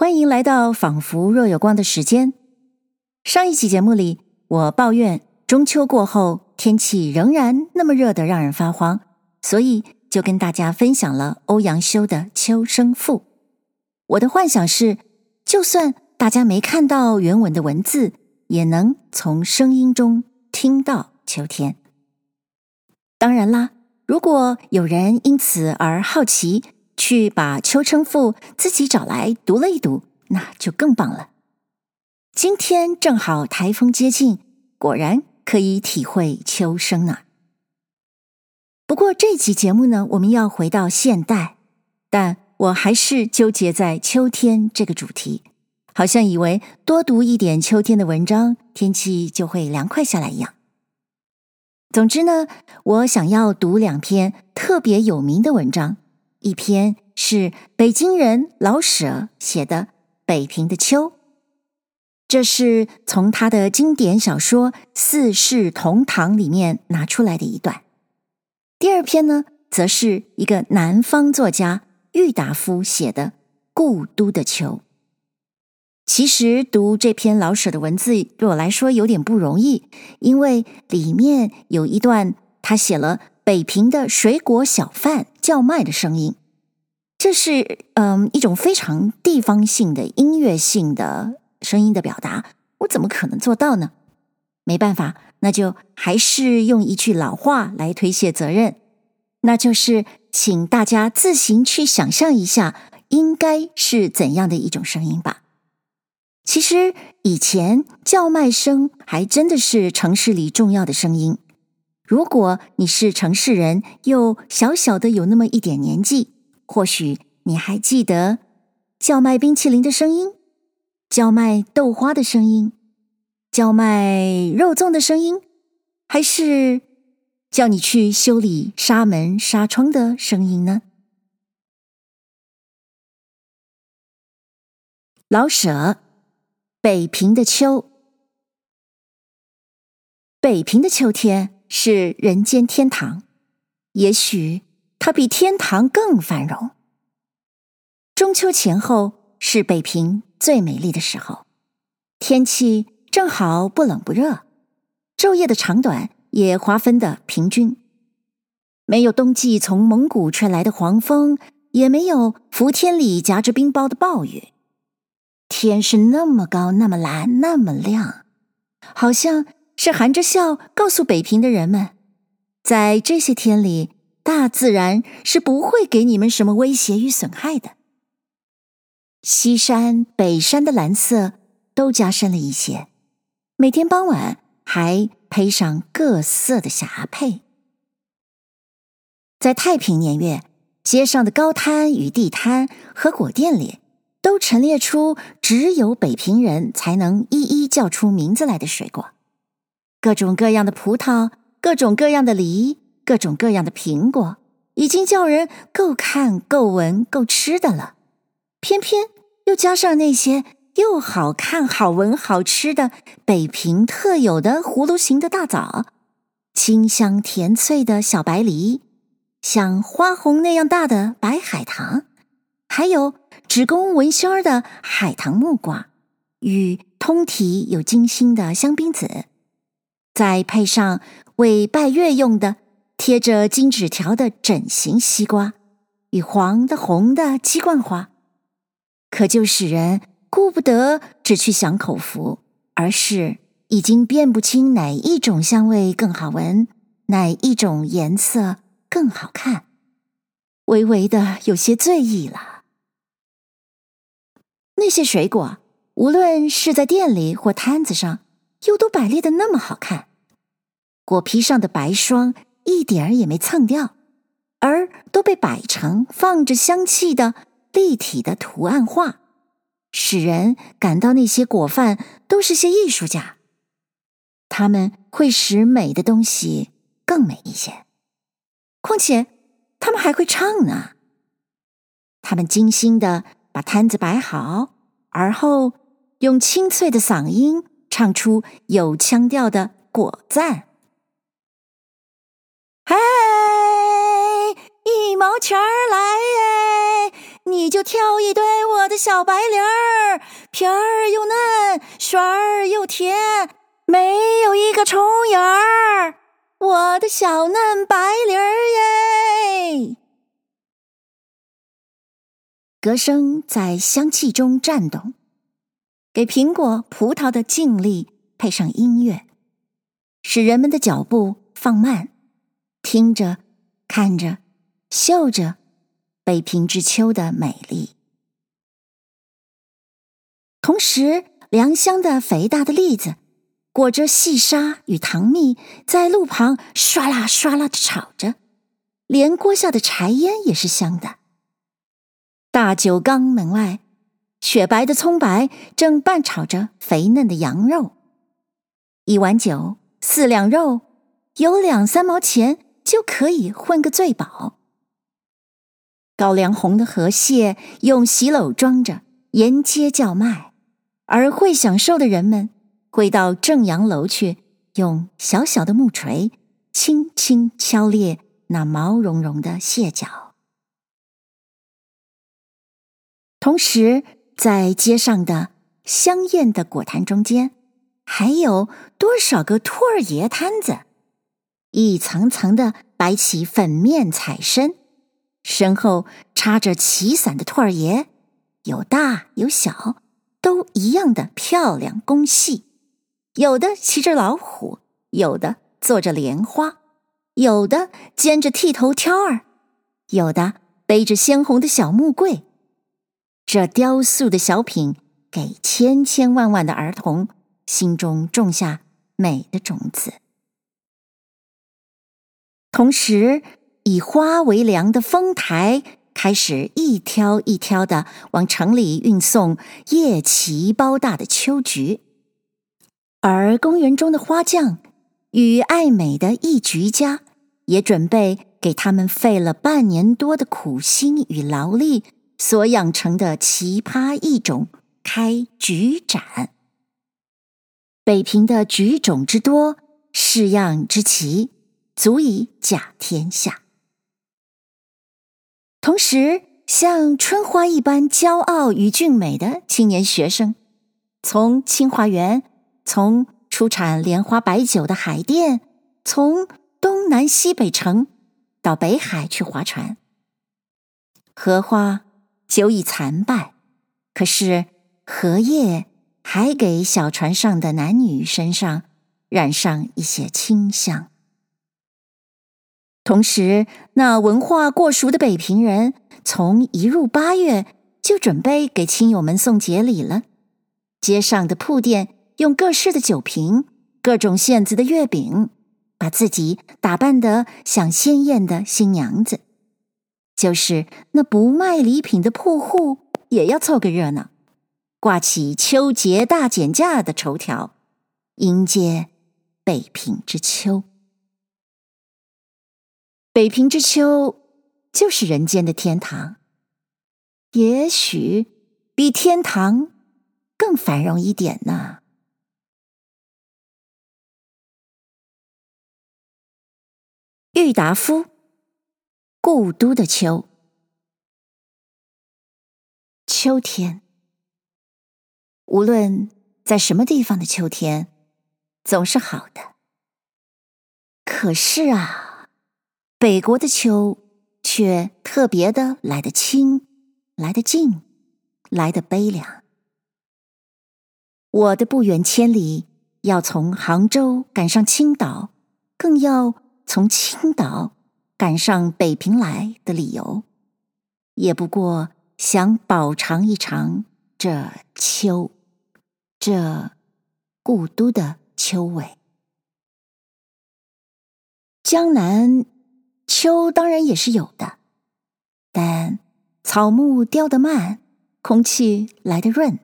欢迎来到仿佛若有光的时间。上一期节目里，我抱怨中秋过后天气仍然那么热得让人发慌，所以就跟大家分享了欧阳修的《秋声赋》。我的幻想是，就算大家没看到原文的文字，也能从声音中听到秋天。当然啦，如果有人因此而好奇，去把《秋声赋》自己找来读了一读，那就更棒了。今天正好台风接近，果然可以体会秋声呢。不过这集节目呢，我们要回到现代，但我还是纠结在秋天这个主题，好像以为多读一点秋天的文章，天气就会凉快下来一样。总之呢，我想要读两篇特别有名的文章。一篇是北京人老舍写的《北平的秋》，这是从他的经典小说《四世同堂》里面拿出来的一段。第二篇呢，则是一个南方作家郁达夫写的《故都的秋》。其实读这篇老舍的文字对我来说有点不容易，因为里面有一段他写了。北平的水果小贩叫卖的声音，这是嗯一种非常地方性的音乐性的声音的表达。我怎么可能做到呢？没办法，那就还是用一句老话来推卸责任，那就是请大家自行去想象一下，应该是怎样的一种声音吧。其实以前叫卖声还真的是城市里重要的声音。如果你是城市人，又小小的有那么一点年纪，或许你还记得叫卖冰淇淋的声音，叫卖豆花的声音，叫卖肉粽的声音，还是叫你去修理纱门纱窗的声音呢？老舍，北平的秋，北平的秋天。是人间天堂，也许它比天堂更繁荣。中秋前后是北平最美丽的时候，天气正好不冷不热，昼夜的长短也划分的平均，没有冬季从蒙古吹来的黄风，也没有伏天里夹着冰雹的暴雨，天是那么高，那么蓝，那么亮，好像。是含着笑告诉北平的人们，在这些天里，大自然是不会给你们什么威胁与损害的。西山、北山的蓝色都加深了一些，每天傍晚还配上各色的霞帔。在太平年月，街上的高摊与地摊和果店里，都陈列出只有北平人才能一一叫出名字来的水果。各种各样的葡萄，各种各样的梨，各种各样的苹果，已经叫人够看、够闻、够吃的了。偏偏又加上那些又好看、好闻、好吃的北平特有的葫芦形的大枣，清香甜脆的小白梨，像花红那样大的白海棠，还有只供闻香的海棠木瓜，与通体有金心的香槟子。再配上为拜月用的贴着金纸条的整形西瓜，与黄的红的鸡冠花，可就使人顾不得只去享口福，而是已经辨不清哪一种香味更好闻，哪一种颜色更好看，微微的有些醉意了。那些水果，无论是在店里或摊子上，又都摆列的那么好看。果皮上的白霜一点儿也没蹭掉，而都被摆成放着香气的立体的图案画，使人感到那些果贩都是些艺术家。他们会使美的东西更美一些，况且他们还会唱呢。他们精心的把摊子摆好，而后用清脆的嗓音唱出有腔调的果赞。哎，一毛钱儿来哎，你就挑一堆我的小白梨儿，皮儿又嫩，水儿又甜，没有一个虫眼儿。我的小嫩白梨儿耶！歌声在香气中颤动，给苹果、葡萄的静谧配上音乐，使人们的脚步放慢，听着、看着、嗅着。北平之秋的美丽，同时良乡的肥大的栗子裹着细沙与糖蜜，在路旁唰啦唰啦的炒着，连锅下的柴烟也是香的。大酒缸门外，雪白的葱白正拌炒着肥嫩的羊肉，一碗酒，四两肉，有两三毛钱就可以混个醉饱。高粱红的河蟹用洗篓装着，沿街叫卖；而会享受的人们会到正阳楼去，用小小的木锤轻轻敲裂那毛茸茸的蟹脚。同时，在街上的香艳的果坛中间，还有多少个兔儿爷摊子，一层层的摆起粉面彩身。身后插着旗伞的兔儿爷，有大有小，都一样的漂亮工细。有的骑着老虎，有的坐着莲花，有的肩着剃头挑儿，有的背着鲜红的小木柜。这雕塑的小品，给千千万万的儿童心中种下美的种子，同时。以花为粮的丰台开始一挑一挑的往城里运送叶奇包大的秋菊，而公园中的花匠与爱美的艺菊家也准备给他们费了半年多的苦心与劳力所养成的奇葩异种开菊展。北平的菊种之多，式样之奇，足以甲天下。同时，像春花一般骄傲与俊美的青年学生，从清华园，从出产莲花白酒的海淀，从东南西北城到北海去划船。荷花久已残败，可是荷叶还给小船上的男女身上染上一些清香。同时，那文化过熟的北平人，从一入八月就准备给亲友们送节礼了。街上的铺店用各式的酒瓶、各种馅子的月饼，把自己打扮得像鲜艳的新娘子。就是那不卖礼品的铺户，也要凑个热闹，挂起秋节大减价的绸条，迎接北平之秋。北平之秋，就是人间的天堂，也许比天堂更繁荣一点呢。郁达夫，故都的秋，秋天，无论在什么地方的秋天，总是好的。可是啊。北国的秋却特别的来得清，来得静，来得悲凉。我的不远千里要从杭州赶上青岛，更要从青岛赶上北平来的理由，也不过想饱尝一尝这秋，这故都的秋味。江南。秋当然也是有的，但草木凋得慢，空气来得润，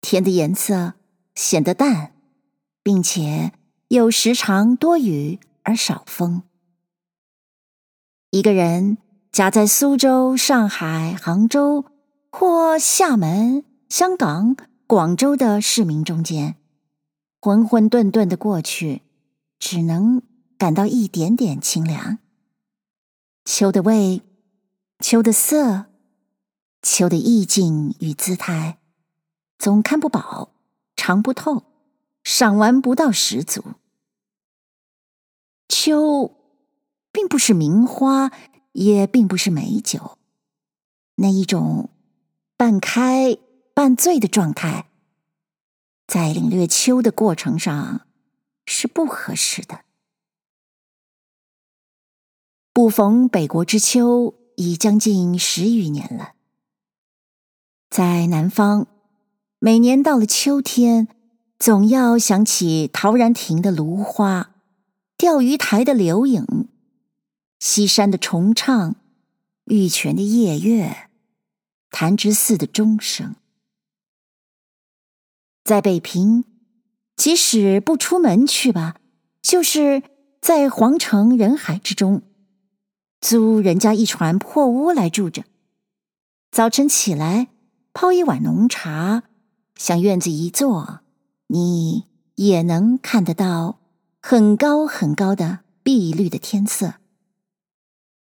天的颜色显得淡，并且又时常多雨而少风。一个人夹在苏州、上海、杭州或厦门、香港、广州的市民中间，浑浑沌沌的过去，只能感到一点点清凉。秋的味，秋的色，秋的意境与姿态，总看不饱，尝不透，赏玩不到十足。秋，并不是名花，也并不是美酒，那一种半开半醉的状态，在领略秋的过程上是不合适的。不逢北国之秋已将近十余年了。在南方，每年到了秋天，总要想起陶然亭的芦花，钓鱼台的柳影，西山的重唱，玉泉的夜月，潭柘寺的钟声。在北平，即使不出门去吧，就是在皇城人海之中，租人家一船破屋来住着，早晨起来。泡一碗浓茶，向院子一坐，你也能看得到很高很高的碧绿的天色，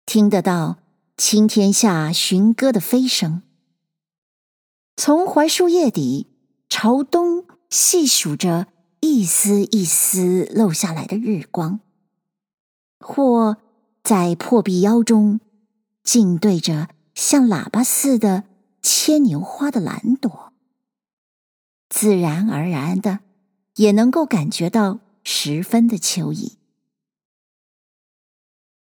听得到青天下寻鸽的飞声，从槐树叶底朝东细数着一丝一丝漏下来的日光，或在破壁腰中静对着像喇叭似的。牵牛花的蓝朵，自然而然的也能够感觉到十分的秋意。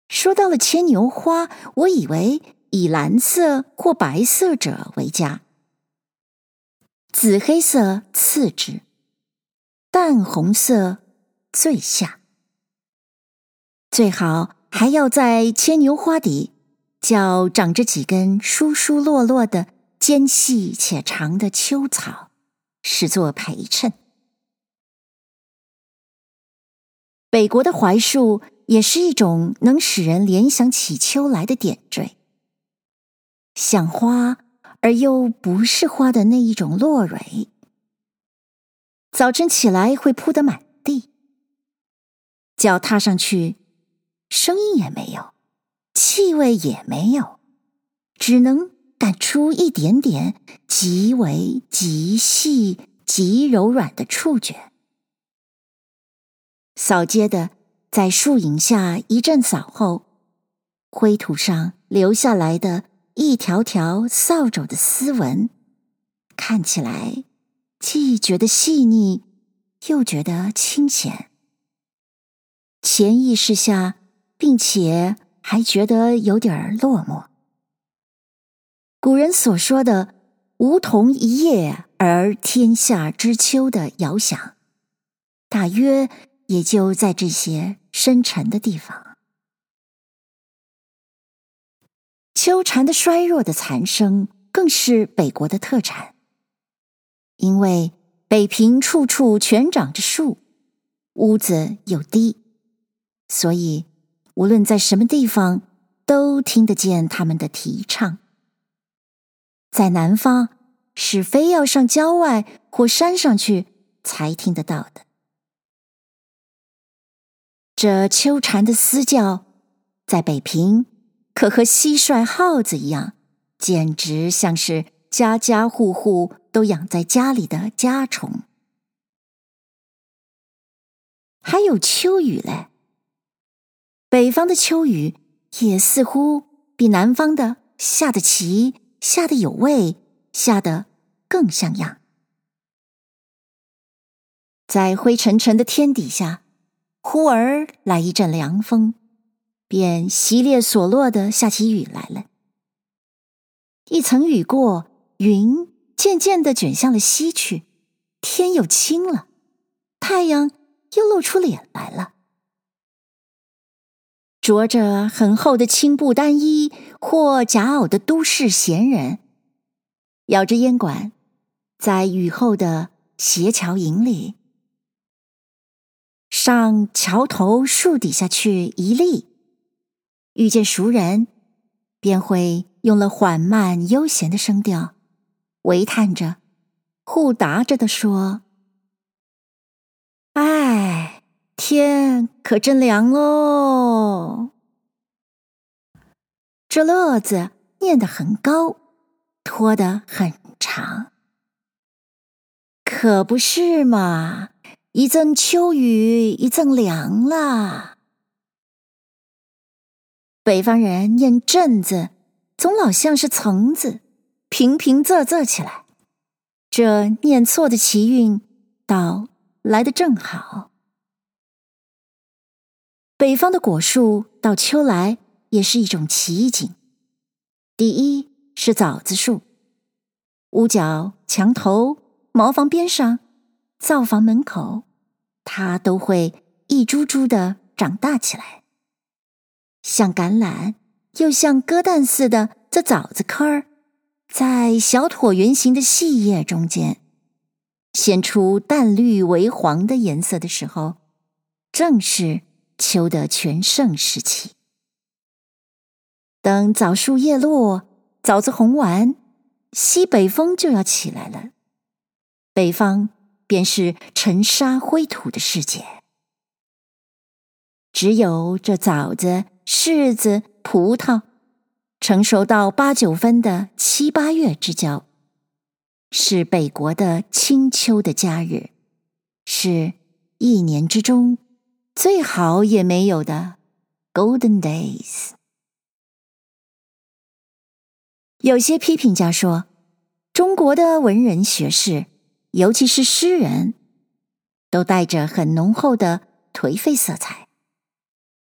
说到了牵牛花，我以为以蓝色或白色者为佳，紫黑色次之，淡红色最下，最好还要在牵牛花底，脚长着几根疏疏落落的。尖细且长的秋草，视作陪衬。北国的槐树也是一种能使人联想起秋来的点缀，像花而又不是花的那一种落蕊。早晨起来会铺得满地，脚踏上去，声音也没有，气味也没有，只能。感出一点点极为极细、极柔软的触觉。扫街的在树影下一阵扫后，灰土上留下来的一条条扫帚的丝纹，看起来既觉得细腻，又觉得清闲。潜意识下，并且还觉得有点落寞。古人所说的“梧桐一叶而天下知秋”的遥想，大约也就在这些深沉的地方。秋蝉的衰弱的残声，更是北国的特产。因为北平处处全长着树，屋子又低，所以无论在什么地方，都听得见他们的啼唱。在南方，是非要上郊外或山上去才听得到的。这秋蝉的嘶叫，在北平可和蟋蟀、耗子一样，简直像是家家户户都养在家里的家虫。还有秋雨嘞，北方的秋雨也似乎比南方的下得奇。下得有味，下得更像样。在灰沉沉的天底下，忽而来一阵凉风，便淅沥索落的下起雨来了。一层雨过，云渐渐的卷向了西去，天又清了，太阳又露出脸来了。着着很厚的青布单衣或夹袄的都市闲人，咬着烟管，在雨后的斜桥影里，上桥头树底下去一立，遇见熟人，便会用了缓慢悠闲的声调，微叹着，互答着的说：“哎。”天可真凉喽！哦这乐子念得很高，拖得很长。可不是嘛，一阵秋雨一阵凉啦。北方人念“阵”字，总老像是“层”字，平平仄仄起来。这念错的奇韵，倒来得正好。北方的果树到秋来也是一种奇景。第一是枣子树，屋角、墙头、茅房边上、灶房门口，它都会一株株的长大起来。像橄榄又像鸽蛋似的这枣子坑儿，在小椭圆形的细叶中间，显出淡绿为黄的颜色的时候，正是。秋的全盛时期，等枣树叶落，枣子红完，西北风就要起来了。北方便是尘沙灰土的世界，只有这枣子、柿子、葡萄成熟到八九分的七八月之交，是北国的清秋的佳日，是一年之中。最好也没有的 Golden Days。有些批评家说，中国的文人学士，尤其是诗人，都带着很浓厚的颓废色彩，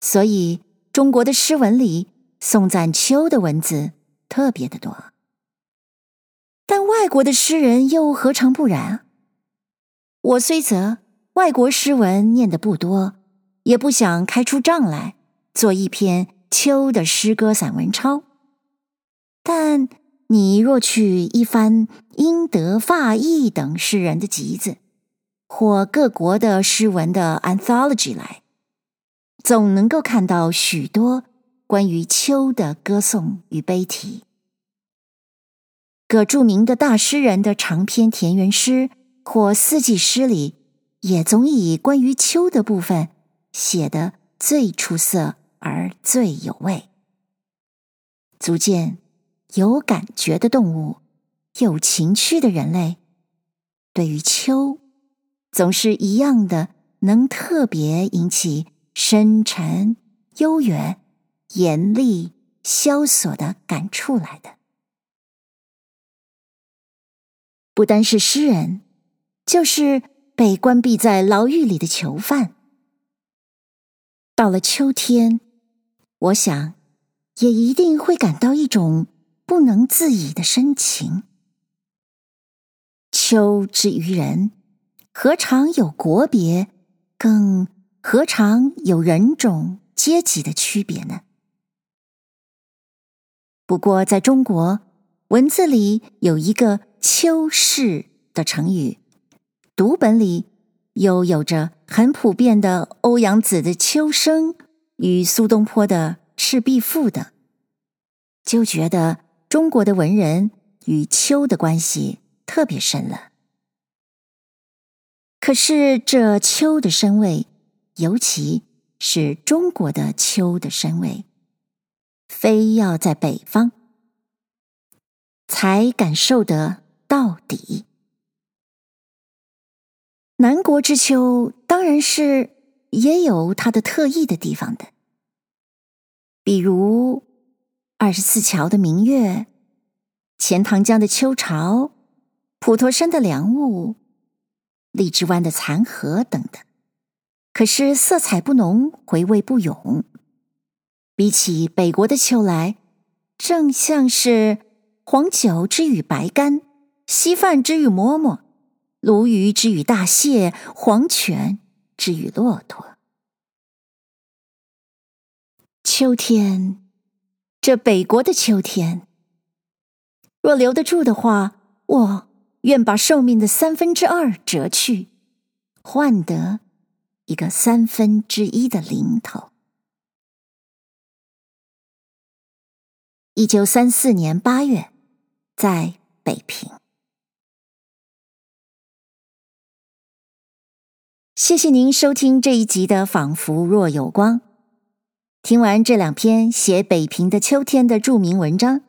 所以中国的诗文里颂赞秋的文字特别的多。但外国的诗人又何尝不然？我虽则外国诗文念得不多。也不想开出账来做一篇秋的诗歌散文抄，但你若去一番英德法意等诗人的集子，或各国的诗文的 anthology 来，总能够看到许多关于秋的歌颂与悲题。各著名的大诗人的长篇田园诗或四季诗里，也总以关于秋的部分。写的最出色而最有味，足见有感觉的动物，有情趣的人类，对于秋，总是一样的，能特别引起深沉、悠远、严厉、萧索的感触来的。不单是诗人，就是被关闭在牢狱里的囚犯。到了秋天，我想也一定会感到一种不能自已的深情。秋之于人，何尝有国别，更何尝有人种阶级的区别呢？不过，在中国文字里有一个“秋逝”的成语，读本里。又有着很普遍的欧阳子的《秋声》与苏东坡的《赤壁赋》等，就觉得中国的文人与秋的关系特别深了。可是这秋的深味，尤其是中国的秋的深味，非要在北方才感受得到底。南国之秋当然是也有它的特异的地方的，比如二十四桥的明月、钱塘江的秋潮、普陀山的凉雾、荔枝湾的残荷等等。可是色彩不浓，回味不永。比起北国的秋来，正像是黄酒之于白干，稀饭之于馍馍。鲈鱼之于大蟹，黄泉之于骆驼。秋天，这北国的秋天，若留得住的话，我愿把寿命的三分之二折去，换得一个三分之一的零头。一九三四年八月，在北平。谢谢您收听这一集的《仿佛若有光》。听完这两篇写北平的秋天的著名文章，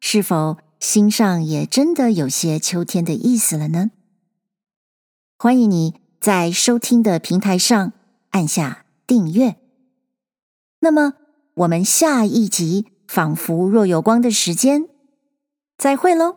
是否心上也真的有些秋天的意思了呢。欢迎你在收听的平台上按下订阅。那么，我们下一集《仿佛若有光的时间》再会喽。